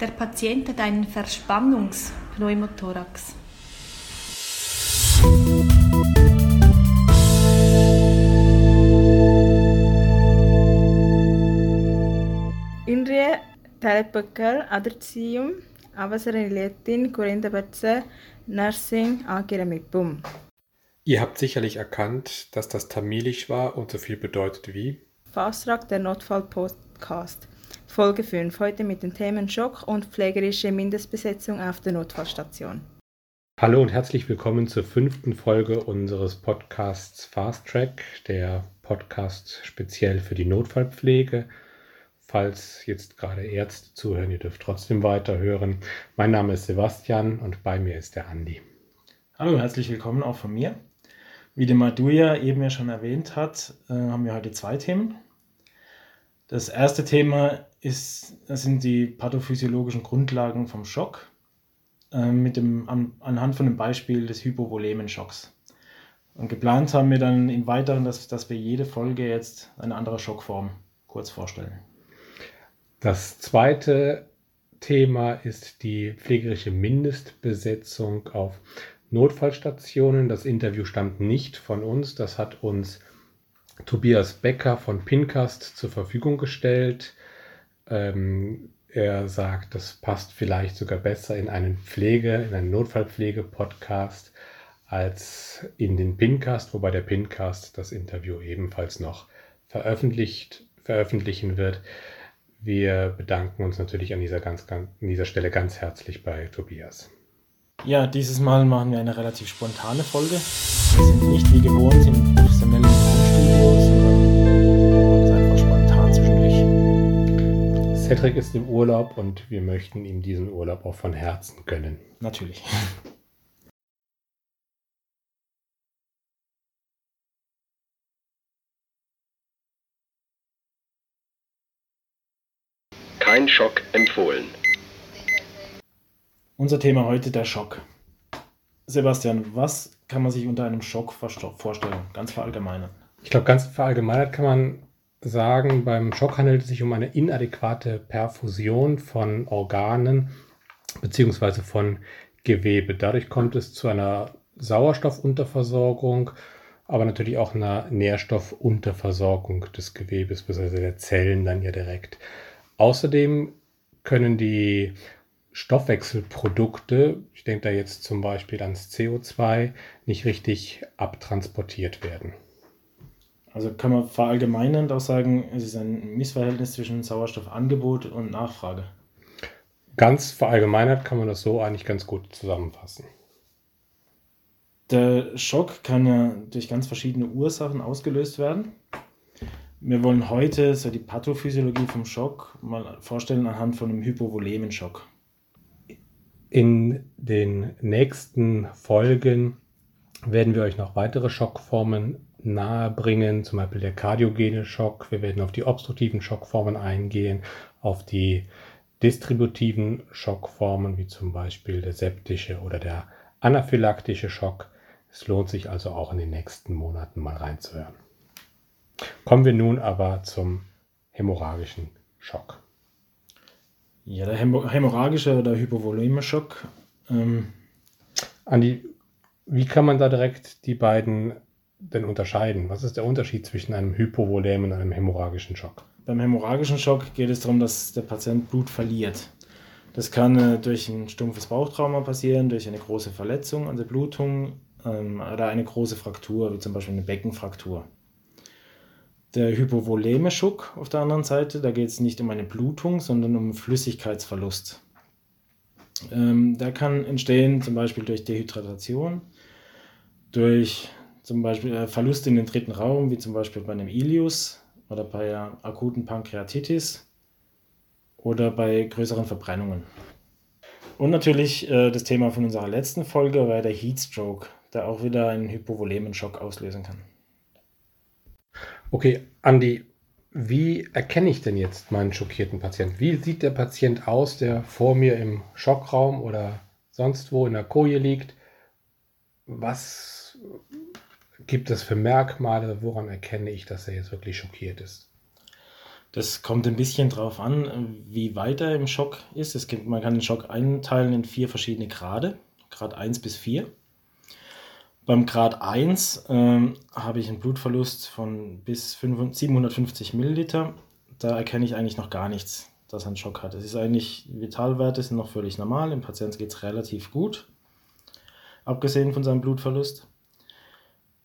Der Patient hat einen Verspannungspneumothorax. இன்றைய தலைப்புகள் அதிர்ச்சியும் அவசர நிலையத்தின் குறைந்தபட்ச நர்சிங் ஆக்கிரமிப்பும் Ihr habt sicherlich erkannt, dass das tamilisch war und so viel bedeutet wie Fasttrack der Notfall-Podcast. Folge 5. Heute mit den Themen Schock und pflegerische Mindestbesetzung auf der Notfallstation. Hallo und herzlich willkommen zur fünften Folge unseres Podcasts Fast Track, der Podcast speziell für die Notfallpflege. Falls jetzt gerade Ärzte zuhören, ihr dürft trotzdem weiterhören. Mein Name ist Sebastian und bei mir ist der Andi. Hallo, herzlich willkommen auch von mir. Wie der Maduja eben ja schon erwähnt hat, äh, haben wir heute zwei Themen. Das erste Thema ist, das sind die pathophysiologischen Grundlagen vom Schock äh, mit dem, an, anhand von dem Beispiel des Hypovolemenschocks. Und geplant haben wir dann im Weiteren, dass, dass wir jede Folge jetzt eine andere Schockform kurz vorstellen. Das zweite Thema ist die pflegerische Mindestbesetzung auf Notfallstationen. Das Interview stammt nicht von uns. Das hat uns Tobias Becker von Pincast zur Verfügung gestellt. Ähm, er sagt, das passt vielleicht sogar besser in einen Pflege, in einen Notfallpflege-Podcast als in den Pincast, wobei der Pincast das Interview ebenfalls noch veröffentlicht, veröffentlichen wird. Wir bedanken uns natürlich an dieser, ganz, an dieser Stelle ganz herzlich bei Tobias. Ja, dieses Mal machen wir eine relativ spontane Folge. Wir sind nicht wie gewohnt Cedric ist im Urlaub und wir möchten ihm diesen Urlaub auch von Herzen gönnen. Natürlich. Kein Schock empfohlen. Unser Thema heute der Schock. Sebastian, was kann man sich unter einem Schock vorstellen? Ganz verallgemeinert. Ich glaube, ganz verallgemeinert kann man sagen, beim Schock handelt es sich um eine inadäquate Perfusion von Organen bzw. von Gewebe. Dadurch kommt es zu einer Sauerstoffunterversorgung, aber natürlich auch einer Nährstoffunterversorgung des Gewebes bzw. der Zellen dann ja direkt. Außerdem können die Stoffwechselprodukte, ich denke da jetzt zum Beispiel ans CO2, nicht richtig abtransportiert werden. Also kann man verallgemeinernd auch sagen, es ist ein Missverhältnis zwischen Sauerstoffangebot und Nachfrage. Ganz verallgemeinert kann man das so eigentlich ganz gut zusammenfassen. Der Schock kann ja durch ganz verschiedene Ursachen ausgelöst werden. Wir wollen heute so die Pathophysiologie vom Schock mal vorstellen anhand von einem Hypovolемenschock. In den nächsten Folgen werden wir euch noch weitere Schockformen nahebringen, zum Beispiel der kardiogene Schock. Wir werden auf die obstruktiven Schockformen eingehen, auf die distributiven Schockformen, wie zum Beispiel der septische oder der anaphylaktische Schock. Es lohnt sich also auch in den nächsten Monaten mal reinzuhören. Kommen wir nun aber zum hämorrhagischen Schock. Ja, der hämorrhagische oder Hypovolemenschock. Ähm Andi, wie kann man da direkt die beiden denn unterscheiden? Was ist der Unterschied zwischen einem Hypovolem und einem hämorrhagischen Schock? Beim hämorrhagischen Schock geht es darum, dass der Patient Blut verliert. Das kann äh, durch ein stumpfes Bauchtrauma passieren, durch eine große Verletzung an der Blutung ähm, oder eine große Fraktur, wie zum Beispiel eine Beckenfraktur. Der Hypovoleme-Schock auf der anderen Seite, da geht es nicht um eine Blutung, sondern um Flüssigkeitsverlust. Ähm, der kann entstehen zum Beispiel durch Dehydratation, durch zum Beispiel äh, Verlust in den dritten Raum, wie zum Beispiel bei einem Ilius oder bei akuten Pankreatitis oder bei größeren Verbrennungen. Und natürlich äh, das Thema von unserer letzten Folge war der Heatstroke, der auch wieder einen Hypovolемenschock auslösen kann. Okay, Andi, wie erkenne ich denn jetzt meinen schockierten Patienten? Wie sieht der Patient aus, der vor mir im Schockraum oder sonst wo in der Koje liegt? Was gibt es für Merkmale? Woran erkenne ich, dass er jetzt wirklich schockiert ist? Das kommt ein bisschen drauf an, wie weit er im Schock ist. Es gibt, man kann den Schock einteilen in vier verschiedene Grade, Grad 1 bis 4. Beim Grad 1 ähm, habe ich einen Blutverlust von bis 500, 750 Milliliter. Da erkenne ich eigentlich noch gar nichts, dass er einen Schock hat. Es ist eigentlich, Vitalwerte sind noch völlig normal. Dem Patienten geht es relativ gut, abgesehen von seinem Blutverlust.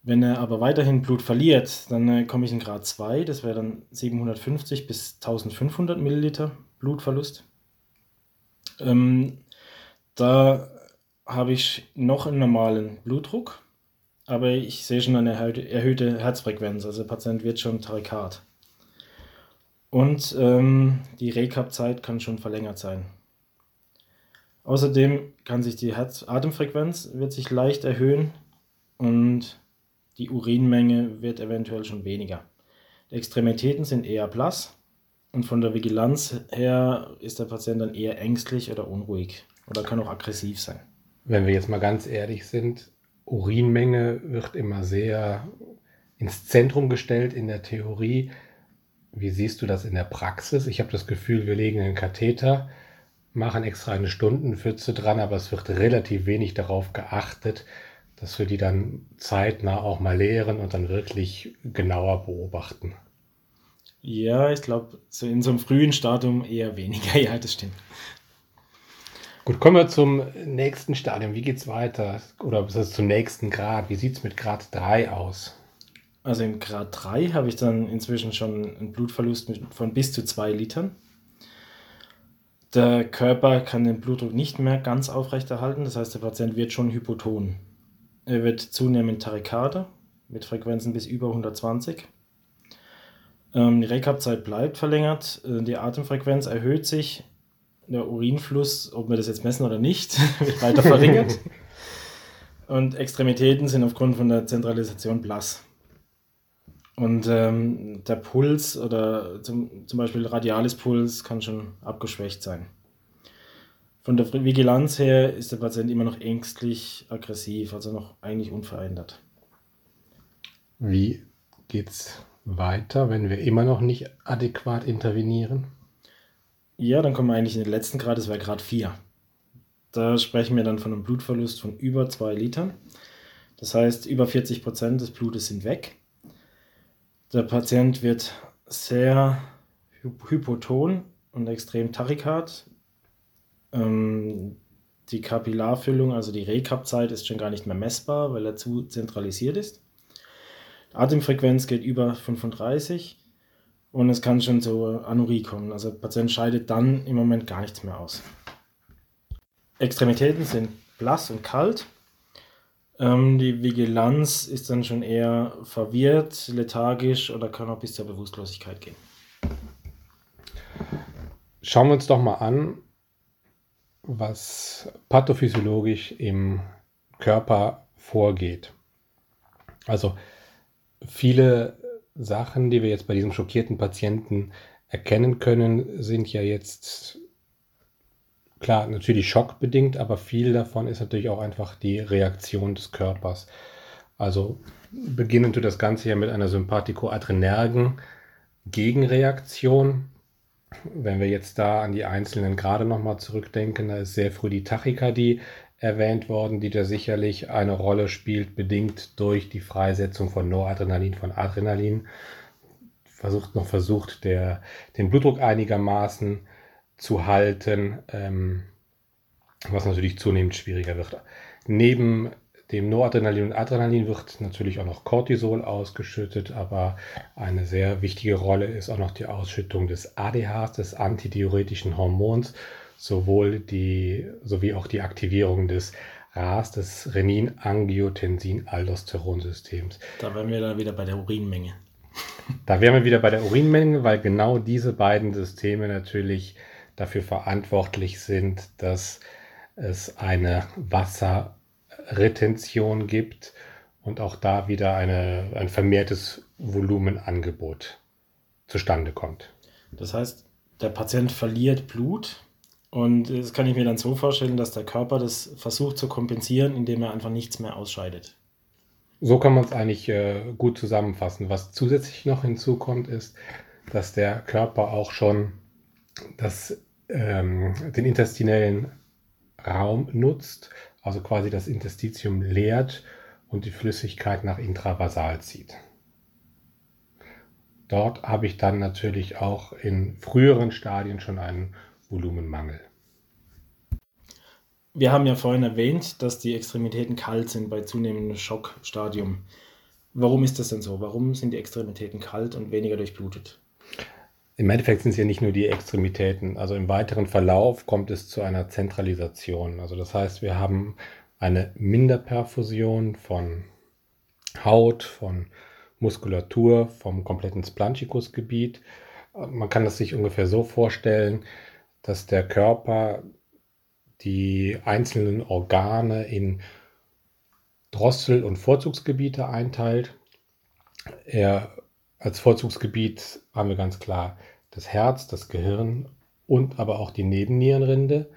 Wenn er aber weiterhin Blut verliert, dann äh, komme ich in Grad 2, das wäre dann 750 bis 1500 Milliliter Blutverlust. Ähm, da habe ich noch einen normalen Blutdruck, aber ich sehe schon eine erhöhte Herzfrequenz, also der Patient wird schon Tarikat. Und ähm, die Recap-Zeit kann schon verlängert sein. Außerdem kann sich die Herz-Atemfrequenz wird sich leicht erhöhen und die Urinmenge wird eventuell schon weniger. Die Extremitäten sind eher blass und von der Vigilanz her ist der Patient dann eher ängstlich oder unruhig oder kann auch aggressiv sein. Wenn wir jetzt mal ganz ehrlich sind, Urinmenge wird immer sehr ins Zentrum gestellt in der Theorie. Wie siehst du das in der Praxis? Ich habe das Gefühl, wir legen einen Katheter, machen extra eine Stundenpfütze dran, aber es wird relativ wenig darauf geachtet, dass wir die dann zeitnah auch mal leeren und dann wirklich genauer beobachten. Ja, ich glaube, so in so einem frühen Stadium eher weniger. Ja, das stimmt. Gut, kommen wir zum nächsten Stadium. Wie geht es weiter? Oder das zum nächsten Grad? Wie sieht es mit Grad 3 aus? Also in Grad 3 habe ich dann inzwischen schon einen Blutverlust von bis zu 2 Litern. Der Körper kann den Blutdruck nicht mehr ganz aufrechterhalten, das heißt, der Patient wird schon hypoton. Er wird zunehmend Tarikade mit Frequenzen bis über 120. Ähm, die Rekap-Zeit bleibt verlängert, äh, die Atemfrequenz erhöht sich, der Urinfluss, ob wir das jetzt messen oder nicht, wird weiter verringert. Und Extremitäten sind aufgrund von der Zentralisation blass. Und ähm, der Puls oder zum, zum Beispiel radiales Puls kann schon abgeschwächt sein. Von der Vigilanz her ist der Patient immer noch ängstlich, aggressiv, also noch eigentlich unverändert. Wie geht es weiter, wenn wir immer noch nicht adäquat intervenieren? Ja, dann kommen wir eigentlich in den letzten Grad, das wäre Grad 4. Da sprechen wir dann von einem Blutverlust von über 2 Litern. Das heißt, über 40 Prozent des Blutes sind weg. Der Patient wird sehr hypoton und extrem tachycard, ähm, die Kapillarfüllung, also die Rekap-Zeit, ist schon gar nicht mehr messbar, weil er zu zentralisiert ist. Atemfrequenz geht über 35 und es kann schon zu Anurie kommen. Also der Patient scheidet dann im Moment gar nichts mehr aus. Extremitäten sind blass und kalt. Ähm, die Vigilanz ist dann schon eher verwirrt, lethargisch oder kann auch bis zur Bewusstlosigkeit gehen. Schauen wir uns doch mal an, was pathophysiologisch im Körper vorgeht. Also viele Sachen, die wir jetzt bei diesem schockierten Patienten erkennen können, sind ja jetzt klar natürlich schockbedingt, aber viel davon ist natürlich auch einfach die Reaktion des Körpers. Also beginnen tut das Ganze ja mit einer sympathikoadrenergen Gegenreaktion, wenn wir jetzt da an die einzelnen Grade nochmal zurückdenken, da ist sehr früh die Tachykardie erwähnt worden, die da sicherlich eine Rolle spielt, bedingt durch die Freisetzung von Noradrenalin, von Adrenalin. Versucht noch versucht, der, den Blutdruck einigermaßen zu halten, ähm, was natürlich zunehmend schwieriger wird. Neben dem Noradrenalin und Adrenalin wird natürlich auch noch Cortisol ausgeschüttet, aber eine sehr wichtige Rolle ist auch noch die Ausschüttung des ADHs, des antidiuretischen Hormons, sowohl die, sowie auch die Aktivierung des RAS, des Renin-Angiotensin-Aldosteronsystems. Da wären wir dann wieder bei der Urinmenge. Da wären wir wieder bei der Urinmenge, weil genau diese beiden Systeme natürlich dafür verantwortlich sind, dass es eine Wasser- Retention gibt und auch da wieder eine, ein vermehrtes Volumenangebot zustande kommt. Das heißt, der Patient verliert Blut und das kann ich mir dann so vorstellen, dass der Körper das versucht zu kompensieren, indem er einfach nichts mehr ausscheidet. So kann man es eigentlich äh, gut zusammenfassen. Was zusätzlich noch hinzukommt, ist, dass der Körper auch schon das, ähm, den intestinellen Raum nutzt, also quasi das Interstitium leert und die Flüssigkeit nach intravasal zieht. Dort habe ich dann natürlich auch in früheren Stadien schon einen Volumenmangel. Wir haben ja vorhin erwähnt, dass die Extremitäten kalt sind bei zunehmendem Schockstadium. Warum ist das denn so? Warum sind die Extremitäten kalt und weniger durchblutet? Im Endeffekt sind es ja nicht nur die Extremitäten. Also im weiteren Verlauf kommt es zu einer Zentralisation. Also das heißt, wir haben eine Minderperfusion von Haut, von Muskulatur, vom kompletten Splanchicus-Gebiet. Man kann es sich ungefähr so vorstellen, dass der Körper die einzelnen Organe in Drossel- und Vorzugsgebiete einteilt. Er, als Vorzugsgebiet haben wir ganz klar das Herz, das Gehirn und aber auch die Nebennierenrinde,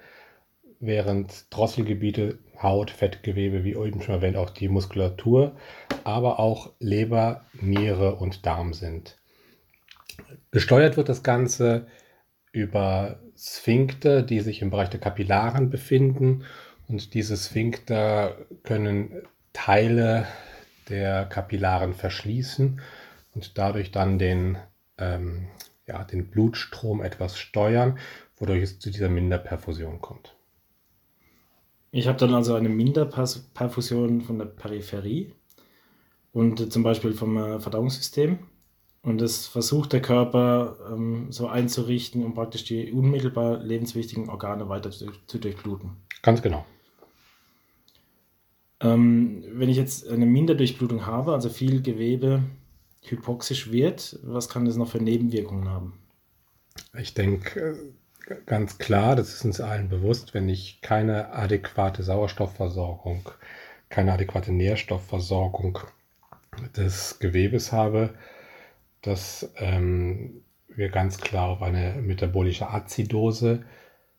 während Drosselgebiete Haut, Fettgewebe, wie eben schon erwähnt, auch die Muskulatur, aber auch Leber, Niere und Darm sind. Gesteuert wird das Ganze über Sphinkter, die sich im Bereich der Kapillaren befinden. Und diese Sphinkter können Teile der Kapillaren verschließen und dadurch dann den, ähm, ja, den Blutstrom etwas steuern, wodurch es zu dieser Minderperfusion kommt. Ich habe dann also eine Minderperfusion von der Peripherie und zum Beispiel vom äh, Verdauungssystem. Und das versucht der Körper ähm, so einzurichten, um praktisch die unmittelbar lebenswichtigen Organe weiter zu, zu durchbluten. Ganz genau. Ähm, wenn ich jetzt eine Minderdurchblutung habe, also viel Gewebe hypoxisch wird, was kann das noch für Nebenwirkungen haben? Ich denke äh, ganz klar, das ist uns allen bewusst, wenn ich keine adäquate Sauerstoffversorgung, keine adäquate Nährstoffversorgung des Gewebes habe, dass ähm, wir ganz klar auf eine metabolische Azidose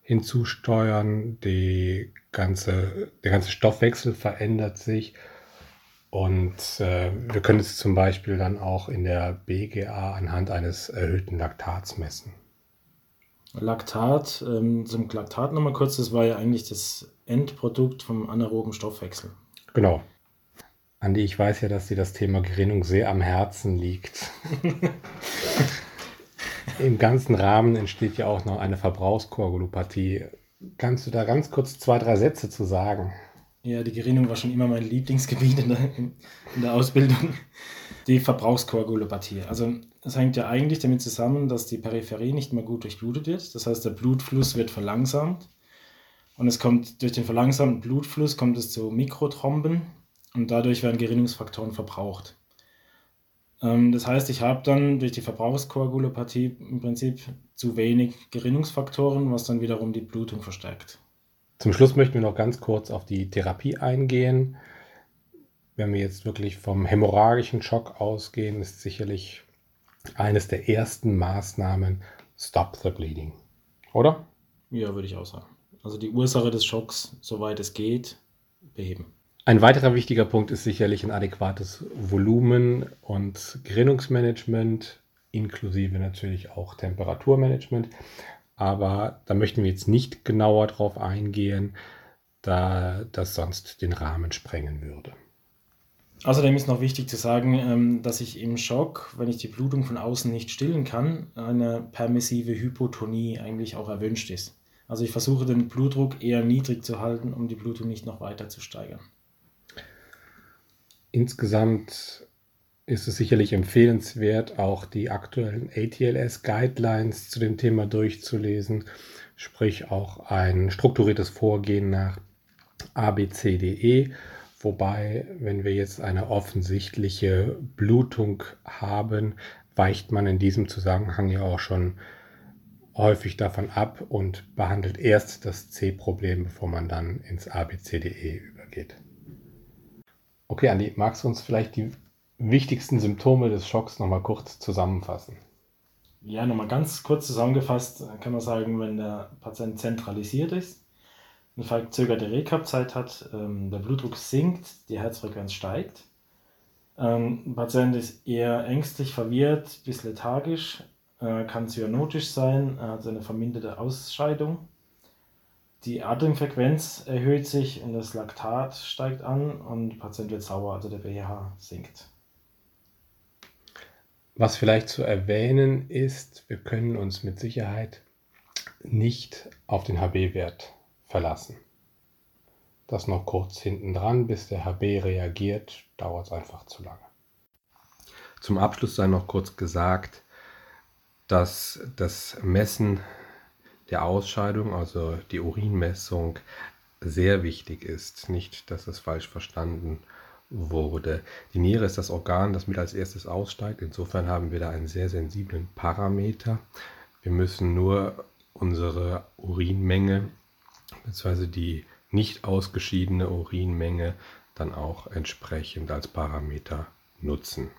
hinzusteuern. Die ganze, der ganze Stoffwechsel verändert sich und äh, wir können es zum Beispiel dann auch in der BGA anhand eines erhöhten Laktats messen. Laktat, ähm, zum Laktat nochmal kurz, das war ja eigentlich das Endprodukt vom anaeroben Stoffwechsel. Genau. Andi, ich weiß ja, dass dir das Thema Gerinnung sehr am Herzen liegt. Im ganzen Rahmen entsteht ja auch noch eine Verbrauchskoagulopathie. Kannst du da ganz kurz zwei, drei Sätze zu sagen? Ja, die Gerinnung war schon immer mein Lieblingsgebiet in der, in der Ausbildung. Die Verbrauchskoagulopathie. Also das hängt ja eigentlich damit zusammen, dass die Peripherie nicht mehr gut durchblutet wird. Das heißt, der Blutfluss wird verlangsamt. Und es kommt durch den verlangsamten Blutfluss kommt es zu Mikrothromben, und dadurch werden Gerinnungsfaktoren verbraucht. Ähm, das heißt, ich habe dann durch die Verbrauchskoagulopathie im Prinzip zu wenig Gerinnungsfaktoren, was dann wiederum die Blutung verstärkt. Zum Schluss möchten wir noch ganz kurz auf die Therapie eingehen. Wenn wir jetzt wirklich vom hämorrhagischen Schock ausgehen, ist sicherlich eines der ersten Maßnahmen Stop the Bleeding. Oder? Ja, würde ich auch sagen. Also die Ursache des Schocks, soweit es geht, beheben. Ein weiterer wichtiger Punkt ist sicherlich ein adäquates Volumen und Gerinnungsmanagement, inklusive natürlich auch Temperaturmanagement. Aber da möchten wir jetzt nicht genauer drauf eingehen, da das sonst den Rahmen sprengen würde. Außerdem ist noch wichtig zu sagen, ähm, dass ich im Schock, wenn ich die Blutung von außen nicht stillen kann, eine permissive Hypotonie eigentlich auch erwünscht ist. Also ich versuche den Blutdruck eher niedrig zu halten, um die Blutung nicht noch weiter zu steigern. Insgesamt ist es sicherlich empfehlenswert, auch die aktuellen ATLS-Guidelines zu dem Thema durchzulesen, sprich auch ein strukturiertes Vorgehen nach ABCDE, wobei, wenn wir jetzt eine offensichtliche Blutung haben, weicht man in diesem Zusammenhang ja auch schon häufig davon ab und behandelt erst das C-Problem, bevor man dann ins ABCDE übergeht. Okay, Andi, magst du uns vielleicht die wichtigsten Symptome des Schocks nochmal kurz zusammenfassen? Ja, nochmal ganz kurz zusammengefasst kann man sagen, wenn der Patient zentralisiert ist, eine verzögerte Rekapzeit hat, ähm, der Blutdruck sinkt, die Herzfrequenz steigt, ähm, der Patient ist eher ängstlich, verwirrt bis lethargisch, äh, kann zyanotisch sein, also eine verminderte Ausscheidung. Die Atemfrequenz erhöht sich und das Laktat steigt an und der Patient wird sauer, also der pH sinkt. Was vielleicht zu erwähnen ist, wir können uns mit Sicherheit nicht auf den HB-Wert verlassen. Das noch kurz hinten dran, bis der HB reagiert, dauert es einfach zu lange. Zum Abschluss sei noch kurz gesagt, dass das Messen der Ausscheidung, also die Urinmessung, sehr wichtig ist. Nicht, dass es falsch verstanden wurde. Die Niere ist das Organ, das mit als erstes aussteigt. Insofern haben wir da einen sehr sensiblen Parameter. Wir müssen nur unsere Urinmenge bzw. die nicht ausgeschiedene Urinmenge dann auch entsprechend als Parameter nutzen.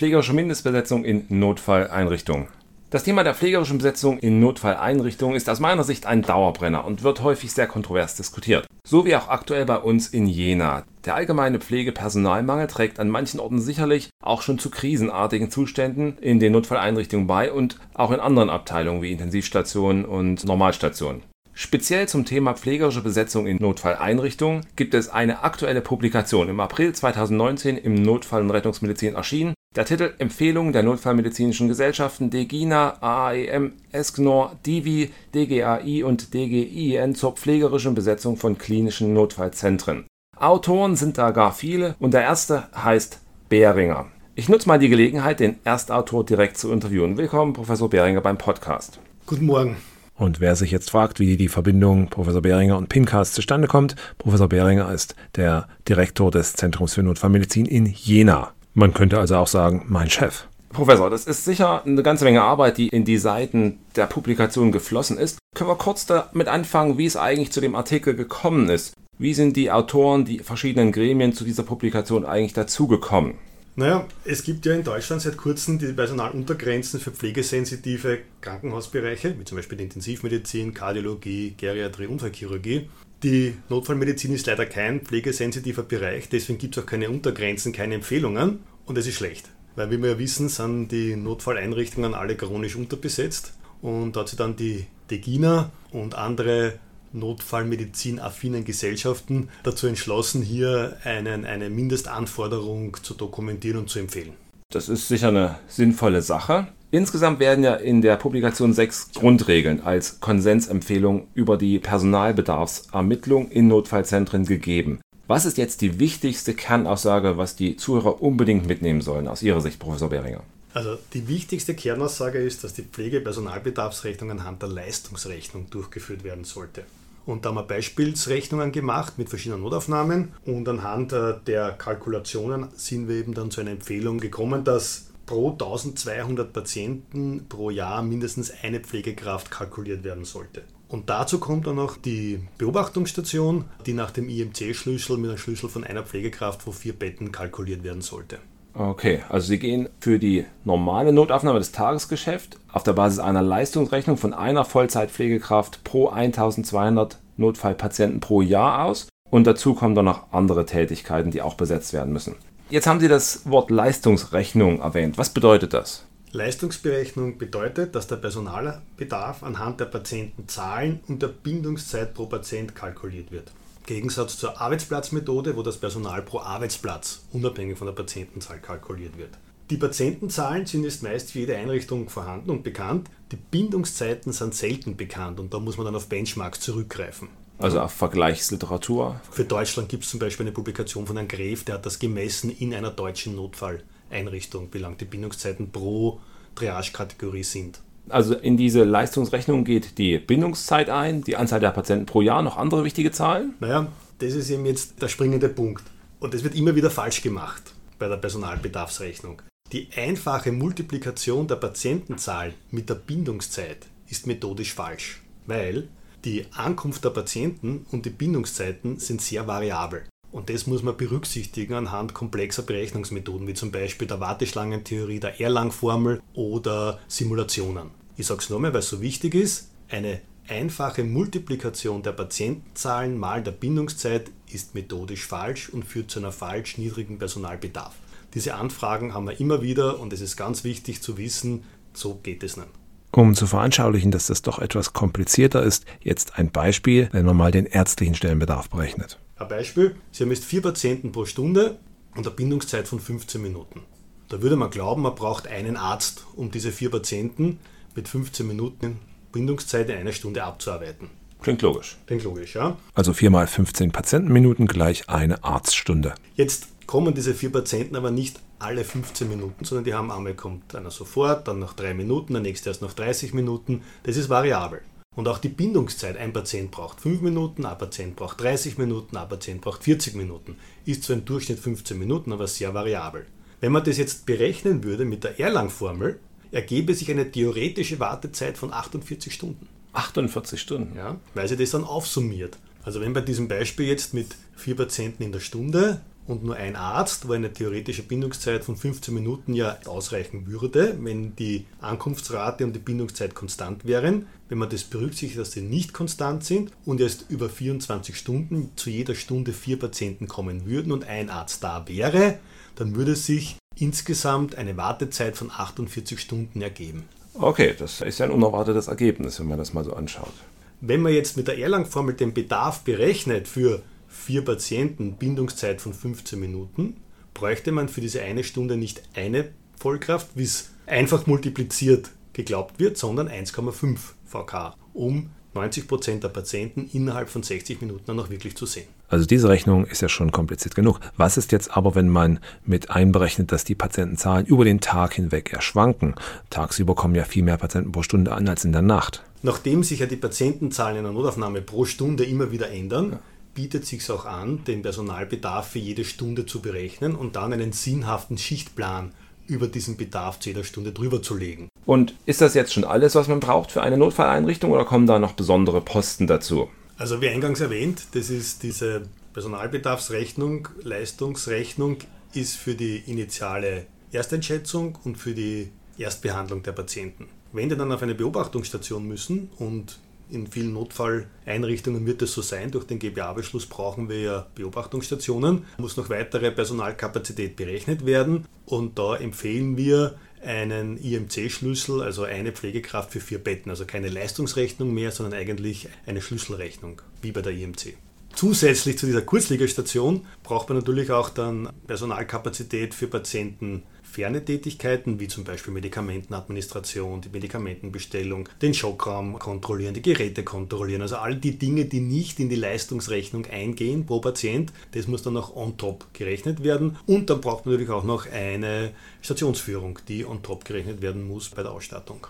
Pflegerische Mindestbesetzung in Notfalleinrichtungen. Das Thema der pflegerischen Besetzung in Notfalleinrichtungen ist aus meiner Sicht ein Dauerbrenner und wird häufig sehr kontrovers diskutiert. So wie auch aktuell bei uns in Jena. Der allgemeine Pflegepersonalmangel trägt an manchen Orten sicherlich auch schon zu krisenartigen Zuständen in den Notfalleinrichtungen bei und auch in anderen Abteilungen wie Intensivstationen und Normalstationen. Speziell zum Thema pflegerische Besetzung in Notfalleinrichtungen gibt es eine aktuelle Publikation im April 2019 im Notfall- und Rettungsmedizin erschienen. Der Titel Empfehlungen der Notfallmedizinischen Gesellschaften DEGINA, AAEM, ESCNOR, DIVI, DGAI und DGIN zur pflegerischen Besetzung von klinischen Notfallzentren. Autoren sind da gar viele und der erste heißt Behringer. Ich nutze mal die Gelegenheit, den Erstautor direkt zu interviewen. Willkommen, Professor Behringer, beim Podcast. Guten Morgen. Und wer sich jetzt fragt, wie die Verbindung Professor Behringer und Pincast zustande kommt, Professor Behringer ist der Direktor des Zentrums für Notfallmedizin in Jena. Man könnte also auch sagen, mein Chef. Professor, das ist sicher eine ganze Menge Arbeit, die in die Seiten der Publikation geflossen ist. Können wir kurz damit anfangen, wie es eigentlich zu dem Artikel gekommen ist? Wie sind die Autoren, die verschiedenen Gremien zu dieser Publikation eigentlich dazugekommen? Naja, es gibt ja in Deutschland seit kurzem die Personaluntergrenzen für pflegesensitive Krankenhausbereiche, wie zum Beispiel die Intensivmedizin, Kardiologie, Geriatrie, Unfallchirurgie. Die Notfallmedizin ist leider kein pflegesensitiver Bereich, deswegen gibt es auch keine Untergrenzen, keine Empfehlungen und das ist schlecht. Weil, wie wir ja wissen, sind die Notfalleinrichtungen alle chronisch unterbesetzt und da hat sich dann die DEGINA und andere notfallmedizin-affinen Gesellschaften dazu entschlossen, hier einen, eine Mindestanforderung zu dokumentieren und zu empfehlen. Das ist sicher eine sinnvolle Sache. Insgesamt werden ja in der Publikation sechs Grundregeln als Konsensempfehlung über die Personalbedarfsermittlung in Notfallzentren gegeben. Was ist jetzt die wichtigste Kernaussage, was die Zuhörer unbedingt mitnehmen sollen, aus Ihrer Sicht, Professor Behringer? Also die wichtigste Kernaussage ist, dass die Pflegepersonalbedarfsrechnung anhand der Leistungsrechnung durchgeführt werden sollte. Und da haben wir Beispielsrechnungen gemacht mit verschiedenen Notaufnahmen und anhand äh, der Kalkulationen sind wir eben dann zu einer Empfehlung gekommen, dass pro 1200 Patienten pro Jahr mindestens eine Pflegekraft kalkuliert werden sollte. Und dazu kommt dann noch die Beobachtungsstation, die nach dem IMC-Schlüssel mit einem Schlüssel von einer Pflegekraft pro vier Betten kalkuliert werden sollte. Okay, also Sie gehen für die normale Notaufnahme des Tagesgeschäfts auf der Basis einer Leistungsrechnung von einer Vollzeitpflegekraft pro 1200 Notfallpatienten pro Jahr aus und dazu kommen dann noch andere Tätigkeiten, die auch besetzt werden müssen. Jetzt haben Sie das Wort Leistungsrechnung erwähnt. Was bedeutet das? Leistungsberechnung bedeutet, dass der Personalbedarf anhand der Patientenzahlen und der Bindungszeit pro Patient kalkuliert wird. Gegensatz zur Arbeitsplatzmethode, wo das Personal pro Arbeitsplatz unabhängig von der Patientenzahl kalkuliert wird. Die Patientenzahlen sind jetzt meist für jede Einrichtung vorhanden und bekannt. Die Bindungszeiten sind selten bekannt und da muss man dann auf Benchmarks zurückgreifen. Also auf Vergleichsliteratur? Für Deutschland gibt es zum Beispiel eine Publikation von Herrn Gref, der hat das gemessen in einer deutschen Notfalleinrichtung, wie lang die Bindungszeiten pro Triage-Kategorie sind. Also in diese Leistungsrechnung geht die Bindungszeit ein, die Anzahl der Patienten pro Jahr, noch andere wichtige Zahlen? Naja, das ist eben jetzt der springende Punkt. Und das wird immer wieder falsch gemacht bei der Personalbedarfsrechnung. Die einfache Multiplikation der Patientenzahl mit der Bindungszeit ist methodisch falsch, weil die Ankunft der Patienten und die Bindungszeiten sind sehr variabel. Und das muss man berücksichtigen anhand komplexer Berechnungsmethoden, wie zum Beispiel der Warteschlangentheorie, der Erlang-Formel oder Simulationen. Ich sage es nochmal, weil es so wichtig ist, eine einfache Multiplikation der Patientenzahlen mal der Bindungszeit ist methodisch falsch und führt zu einer falsch niedrigen Personalbedarf. Diese Anfragen haben wir immer wieder und es ist ganz wichtig zu wissen, so geht es nicht. Um zu veranschaulichen, dass das doch etwas komplizierter ist, jetzt ein Beispiel, wenn man mal den ärztlichen Stellenbedarf berechnet. Ein Beispiel, Sie haben jetzt vier Patienten pro Stunde und eine Bindungszeit von 15 Minuten. Da würde man glauben, man braucht einen Arzt, um diese vier Patienten mit 15 Minuten Bindungszeit in einer Stunde abzuarbeiten. Klingt logisch. Klingt logisch, ja. Also 4 mal 15 Patientenminuten gleich eine Arztstunde. Jetzt kommen diese vier Patienten aber nicht alle 15 Minuten, sondern die haben einmal kommt einer sofort, dann nach drei Minuten, der nächste erst nach 30 Minuten. Das ist variabel. Und auch die Bindungszeit, ein Patient braucht 5 Minuten, ein Patient braucht 30 Minuten, ein Patient braucht 40 Minuten. Ist zwar im Durchschnitt 15 Minuten, aber sehr variabel. Wenn man das jetzt berechnen würde mit der Erlang-Formel, ergebe sich eine theoretische Wartezeit von 48 Stunden. 48 Stunden? Ja, weil sie das dann aufsummiert. Also wenn bei diesem Beispiel jetzt mit vier Patienten in der Stunde und nur ein Arzt, wo eine theoretische Bindungszeit von 15 Minuten ja ausreichen würde, wenn die Ankunftsrate und die Bindungszeit konstant wären. Wenn man das berücksichtigt, dass sie nicht konstant sind und erst über 24 Stunden zu jeder Stunde vier Patienten kommen würden und ein Arzt da wäre, dann würde sich insgesamt eine Wartezeit von 48 Stunden ergeben. Okay, das ist ein unerwartetes Ergebnis, wenn man das mal so anschaut. Wenn man jetzt mit der Erlang-Formel den Bedarf berechnet für vier Patienten Bindungszeit von 15 Minuten, bräuchte man für diese eine Stunde nicht eine Vollkraft, wie es einfach multipliziert geglaubt wird, sondern 1,5 VK, um 90% der Patienten innerhalb von 60 Minuten dann auch wirklich zu sehen. Also diese Rechnung ist ja schon kompliziert genug. Was ist jetzt aber, wenn man mit einberechnet, dass die Patientenzahlen über den Tag hinweg eher schwanken? Tagsüber kommen ja viel mehr Patienten pro Stunde an als in der Nacht. Nachdem sich ja die Patientenzahlen in der Notaufnahme pro Stunde immer wieder ändern, ja. Bietet sich auch an, den Personalbedarf für jede Stunde zu berechnen und dann einen sinnhaften Schichtplan über diesen Bedarf zu jeder Stunde drüber zu legen. Und ist das jetzt schon alles, was man braucht für eine Notfalleinrichtung oder kommen da noch besondere Posten dazu? Also wie eingangs erwähnt, das ist diese Personalbedarfsrechnung, Leistungsrechnung ist für die initiale Ersteinschätzung und für die Erstbehandlung der Patienten. Wenn die dann auf eine Beobachtungsstation müssen und in vielen Notfalleinrichtungen wird es so sein. Durch den GBA-Beschluss brauchen wir ja Beobachtungsstationen. Muss noch weitere Personalkapazität berechnet werden. Und da empfehlen wir einen IMC-Schlüssel, also eine Pflegekraft für vier Betten. Also keine Leistungsrechnung mehr, sondern eigentlich eine Schlüsselrechnung, wie bei der IMC. Zusätzlich zu dieser Kurzliegerstation braucht man natürlich auch dann Personalkapazität für Patienten ferne Tätigkeiten, wie zum Beispiel Medikamentenadministration, die Medikamentenbestellung, den Schockraum kontrollieren, die Geräte kontrollieren, also all die Dinge, die nicht in die Leistungsrechnung eingehen pro Patient, das muss dann noch on top gerechnet werden. Und dann braucht man natürlich auch noch eine Stationsführung, die on top gerechnet werden muss bei der Ausstattung.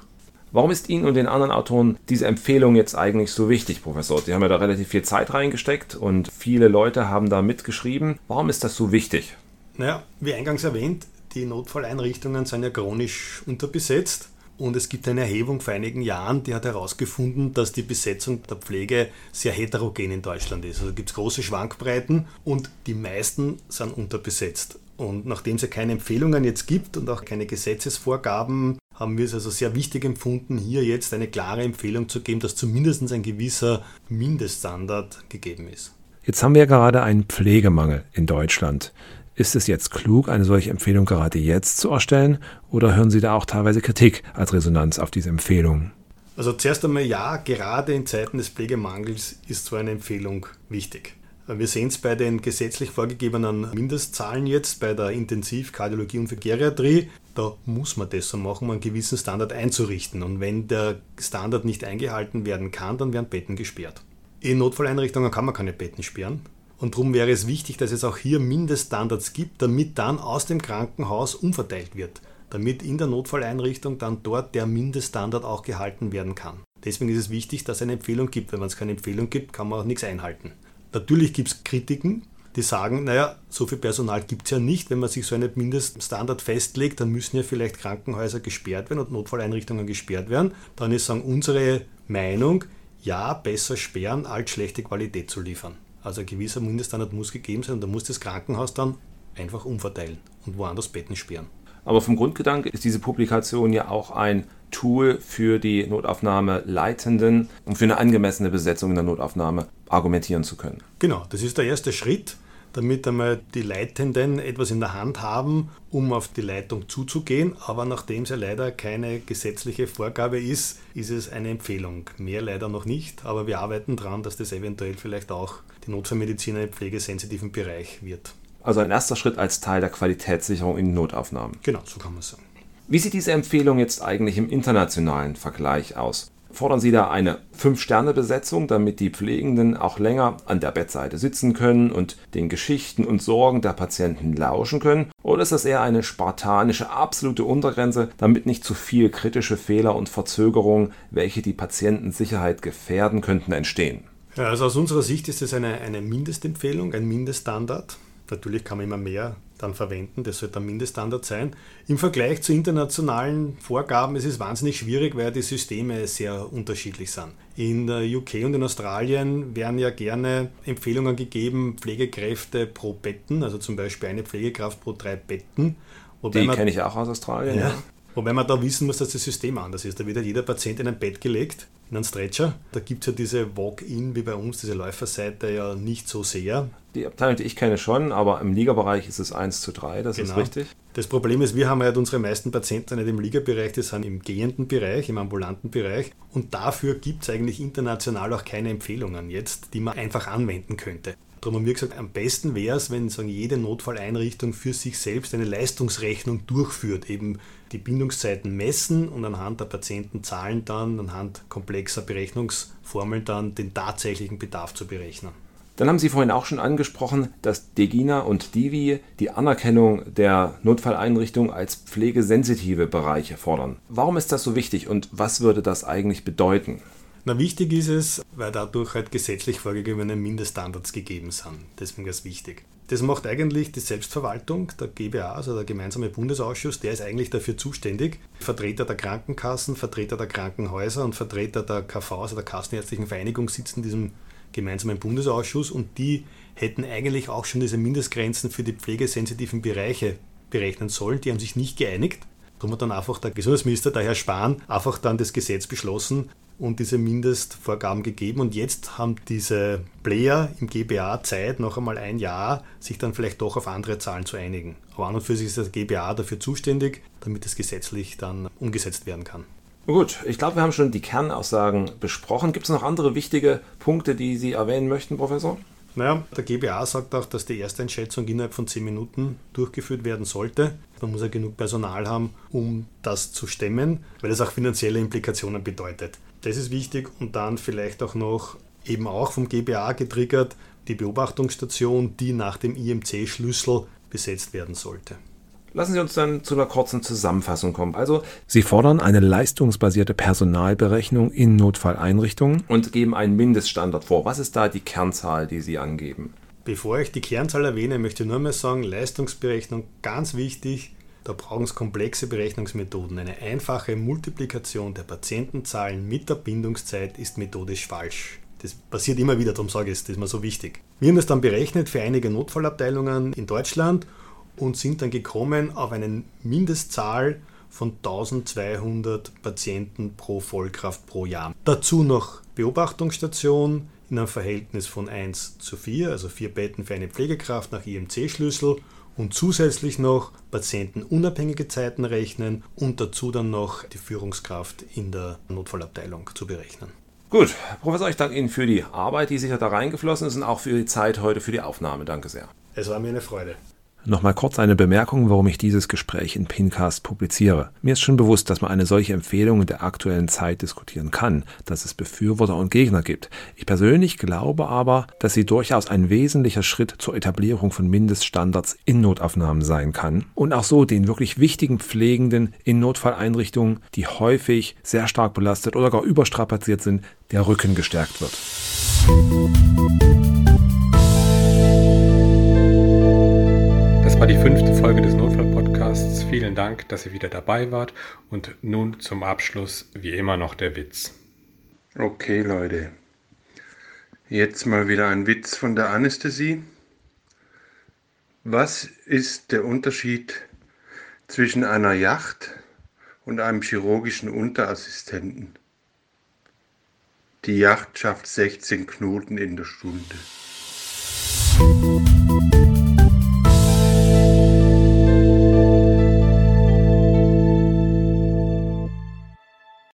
Warum ist Ihnen und den anderen Autoren diese Empfehlung jetzt eigentlich so wichtig, Professor? Sie haben ja da relativ viel Zeit reingesteckt und viele Leute haben da mitgeschrieben. Warum ist das so wichtig? Naja, wie eingangs erwähnt, die Notfalleinrichtungen sind ja chronisch unterbesetzt. Und es gibt eine Erhebung vor einigen Jahren, die hat herausgefunden, dass die Besetzung der Pflege sehr heterogen in Deutschland ist. Also gibt es große Schwankbreiten und die meisten sind unterbesetzt. Und nachdem es ja keine Empfehlungen jetzt gibt und auch keine Gesetzesvorgaben, haben wir es also sehr wichtig empfunden, hier jetzt eine klare Empfehlung zu geben, dass zumindest ein gewisser Mindeststandard gegeben ist. Jetzt haben wir ja gerade einen Pflegemangel in Deutschland. Ist es jetzt klug, eine solche Empfehlung gerade jetzt zu erstellen oder hören Sie da auch teilweise Kritik als Resonanz auf diese Empfehlung? Also zuerst einmal ja, gerade in Zeiten des Pflegemangels ist so eine Empfehlung wichtig. Wir sehen es bei den gesetzlich vorgegebenen Mindestzahlen jetzt bei der Intensivkardiologie und für Geriatrie. Da muss man das so machen, um einen gewissen Standard einzurichten. Und wenn der Standard nicht eingehalten werden kann, dann werden Betten gesperrt. In Notfalleinrichtungen kann man keine Betten sperren. Und darum wäre es wichtig, dass es auch hier Mindeststandards gibt, damit dann aus dem Krankenhaus umverteilt wird, damit in der Notfalleinrichtung dann dort der Mindeststandard auch gehalten werden kann. Deswegen ist es wichtig, dass es eine Empfehlung gibt. Wenn man es keine Empfehlung gibt, kann man auch nichts einhalten. Natürlich gibt es Kritiken, die sagen, naja, so viel Personal gibt es ja nicht. Wenn man sich so einen Mindeststandard festlegt, dann müssen ja vielleicht Krankenhäuser gesperrt werden und Notfalleinrichtungen gesperrt werden. Dann ist sagen unsere Meinung, ja, besser sperren, als schlechte Qualität zu liefern. Also ein gewisser Mindeststandard muss gegeben sein und da muss das Krankenhaus dann einfach umverteilen und woanders Betten sperren. Aber vom Grundgedanke ist diese Publikation ja auch ein Tool für die Notaufnahme Leitenden, um für eine angemessene Besetzung in der Notaufnahme argumentieren zu können. Genau, das ist der erste Schritt, damit einmal die Leitenden etwas in der Hand haben, um auf die Leitung zuzugehen. Aber nachdem es ja leider keine gesetzliche Vorgabe ist, ist es eine Empfehlung. Mehr leider noch nicht, aber wir arbeiten daran, dass das eventuell vielleicht auch die Notfallmedizin im pflegesensitiven Bereich wird. Also ein erster Schritt als Teil der Qualitätssicherung in Notaufnahmen. Genau, so kann man sagen. Wie sieht diese Empfehlung jetzt eigentlich im internationalen Vergleich aus? Fordern Sie da eine 5-Sterne-Besetzung, damit die Pflegenden auch länger an der Bettseite sitzen können und den Geschichten und Sorgen der Patienten lauschen können? Oder ist das eher eine spartanische absolute Untergrenze, damit nicht zu viel kritische Fehler und Verzögerungen, welche die Patientensicherheit gefährden könnten, entstehen? Ja, also aus unserer Sicht ist es eine, eine Mindestempfehlung, ein Mindeststandard. Natürlich kann man immer mehr dann verwenden. Das sollte ein Mindeststandard sein. Im Vergleich zu internationalen Vorgaben ist es wahnsinnig schwierig, weil die Systeme sehr unterschiedlich sind. In der UK und in Australien werden ja gerne Empfehlungen gegeben, Pflegekräfte pro Betten, also zum Beispiel eine Pflegekraft pro drei Betten. Wobei die kenne ich auch aus Australien. Ja, ja. Wobei man da wissen muss, dass das System anders ist. Da wird jeder Patient in ein Bett gelegt, in einen Stretcher. Da gibt es ja diese Walk-in, wie bei uns, diese Läuferseite ja nicht so sehr. Die Abteilung, die ich kenne, schon, aber im Ligabereich ist es 1 zu 3, das genau. ist richtig. Das Problem ist, wir haben ja unsere meisten Patienten nicht im Ligabereich, die sind im gehenden Bereich, im ambulanten Bereich. Und dafür gibt es eigentlich international auch keine Empfehlungen jetzt, die man einfach anwenden könnte. Darum haben wir gesagt, am besten wäre es, wenn sagen, jede Notfalleinrichtung für sich selbst eine Leistungsrechnung durchführt, eben die Bindungszeiten messen und anhand der Patientenzahlen dann, anhand komplexer Berechnungsformeln dann den tatsächlichen Bedarf zu berechnen. Dann haben Sie vorhin auch schon angesprochen, dass Degina und Divi die Anerkennung der Notfalleinrichtung als pflegesensitive Bereiche fordern. Warum ist das so wichtig und was würde das eigentlich bedeuten? Na, wichtig ist es, weil dadurch halt gesetzlich vorgegebene Mindeststandards gegeben sind. Deswegen ist es wichtig. Das macht eigentlich die Selbstverwaltung, der GBA, also der gemeinsame Bundesausschuss, der ist eigentlich dafür zuständig. Vertreter der Krankenkassen, Vertreter der Krankenhäuser und Vertreter der KV, also der Kassenärztlichen Vereinigung, sitzen in diesem gemeinsamen Bundesausschuss und die hätten eigentlich auch schon diese Mindestgrenzen für die pflegesensitiven Bereiche berechnen sollen. Die haben sich nicht geeinigt. Darum hat dann einfach der Gesundheitsminister, der Herr Spahn, einfach dann das Gesetz beschlossen und diese Mindestvorgaben gegeben. Und jetzt haben diese Player im GBA Zeit, noch einmal ein Jahr, sich dann vielleicht doch auf andere Zahlen zu einigen. Aber an und für sich ist das GBA dafür zuständig, damit es gesetzlich dann umgesetzt werden kann. Gut, ich glaube, wir haben schon die Kernaussagen besprochen. Gibt es noch andere wichtige Punkte, die Sie erwähnen möchten, Professor? Naja, der GBA sagt auch, dass die erste Einschätzung innerhalb von 10 Minuten durchgeführt werden sollte. Man muss ja genug Personal haben, um das zu stemmen, weil das auch finanzielle Implikationen bedeutet. Das ist wichtig und dann vielleicht auch noch eben auch vom GBA getriggert die Beobachtungsstation, die nach dem IMC-Schlüssel besetzt werden sollte. Lassen Sie uns dann zu einer kurzen Zusammenfassung kommen. Also, Sie fordern eine leistungsbasierte Personalberechnung in Notfalleinrichtungen und geben einen Mindeststandard vor. Was ist da die Kernzahl, die Sie angeben? Bevor ich die Kernzahl erwähne, möchte ich nur mal sagen, Leistungsberechnung ganz wichtig. Da brauchen es komplexe Berechnungsmethoden. Eine einfache Multiplikation der Patientenzahlen mit der Bindungszeit ist methodisch falsch. Das passiert immer wieder, darum sage ich es, das ist mir so wichtig. Wir haben das dann berechnet für einige Notfallabteilungen in Deutschland und sind dann gekommen auf eine Mindestzahl von 1200 Patienten pro Vollkraft pro Jahr. Dazu noch Beobachtungsstation in einem Verhältnis von 1 zu 4, also vier Betten für eine Pflegekraft nach IMC-Schlüssel und zusätzlich noch patientenunabhängige Zeiten rechnen und dazu dann noch die Führungskraft in der Notfallabteilung zu berechnen. Gut, Professor, ich danke Ihnen für die Arbeit, die sicher da reingeflossen ist und auch für die Zeit heute für die Aufnahme. Danke sehr. Es war mir eine Freude. Nochmal kurz eine Bemerkung, warum ich dieses Gespräch in Pincast publiziere. Mir ist schon bewusst, dass man eine solche Empfehlung in der aktuellen Zeit diskutieren kann, dass es Befürworter und Gegner gibt. Ich persönlich glaube aber, dass sie durchaus ein wesentlicher Schritt zur Etablierung von Mindeststandards in Notaufnahmen sein kann und auch so den wirklich wichtigen Pflegenden in Notfalleinrichtungen, die häufig sehr stark belastet oder gar überstrapaziert sind, der Rücken gestärkt wird. War die fünfte Folge des Notfall-Podcasts. Vielen Dank, dass ihr wieder dabei wart. Und nun zum Abschluss wie immer noch der Witz. Okay, Leute. Jetzt mal wieder ein Witz von der Anästhesie. Was ist der Unterschied zwischen einer Yacht und einem chirurgischen Unterassistenten. Die Yacht schafft 16 Knoten in der Stunde.